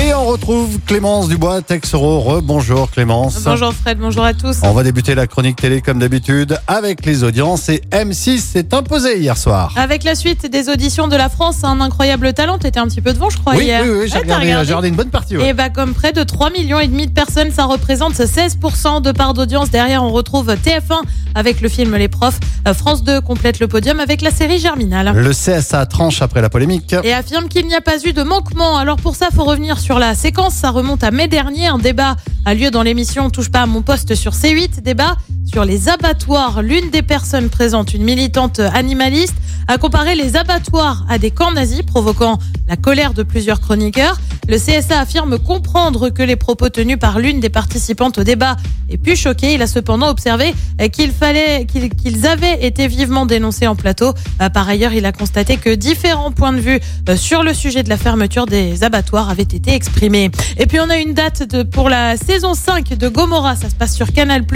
Et on retrouve Clémence Dubois, Texoro. Rebonjour Clémence. Bonjour Fred, bonjour à tous. On va débuter la chronique télé comme d'habitude avec les audiences et M6 s'est imposé hier soir. Avec la suite des auditions de la France, un incroyable talent. T'étais un petit peu devant, je crois, oui, hier. oui, oui, j'ai Ouais, t'as regardé, une bonne partie. ouais. Et bah comme près de 3 millions et demi de personnes, ça représente 16% de part d'audience. Derrière, on retrouve TF1 avec le film Les Profs. Euh, France 2 complète le podium avec la série Germinal. Le CSA tranche après la polémique. Et affirme qu'il n'y a pas eu de manquement. Alors pour ça, faut revenir sur la séquence. Ça remonte à mai dernier. Un débat a lieu dans l'émission Touche pas à mon poste sur C8. Débat sur les abattoirs. L'une des personnes présentes, une militante animaliste, a comparé les abattoirs à des camps nazis, provoquant la colère de plusieurs chroniqueurs. Le CSA affirme comprendre que les propos tenus par l'une des participantes au débat aient pu choquer. Il a cependant observé qu'il fallait qu'ils avaient été vivement dénoncés en plateau. Euh, Par ailleurs, il a constaté que différents points de vue euh, sur le sujet de la fermeture des abattoirs avaient été exprimés. Et puis on a une date pour la saison 5 de Gomorrah. Ça se passe sur Canal+.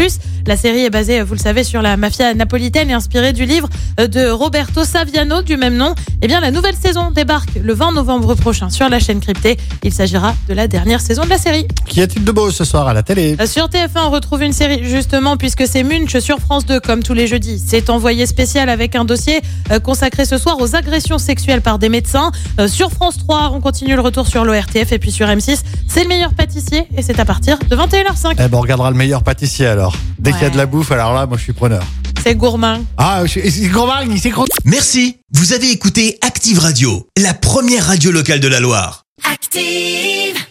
La série est basée, vous le savez, sur la mafia napolitaine et inspirée du livre euh, de Roberto Saviano du même nom. Eh bien, la nouvelle saison débarque le 20 novembre prochain sur la chaîne cryptée. Il s'agira de la dernière saison de la série. Qu'y a-t-il de beau ce soir à la télé? Sur TF1, on retrouve une série justement puisque c'est Munch sur France 2 comme tous les jeudis. C'est envoyé spécial avec un dossier euh, consacré ce soir aux agressions sexuelles par des médecins. Euh, Sur France 3, on continue le retour sur l'ORTF et puis sur M6, c'est le meilleur pâtissier et c'est à partir de 21h05. Eh ben, on regardera le meilleur pâtissier alors. Dès qu'il y a de la bouffe, alors là, moi je suis preneur. C'est gourmand. Ah, c'est Margne, c'est gros. Merci, vous avez écouté Active Radio, la première radio locale de la Loire. Active.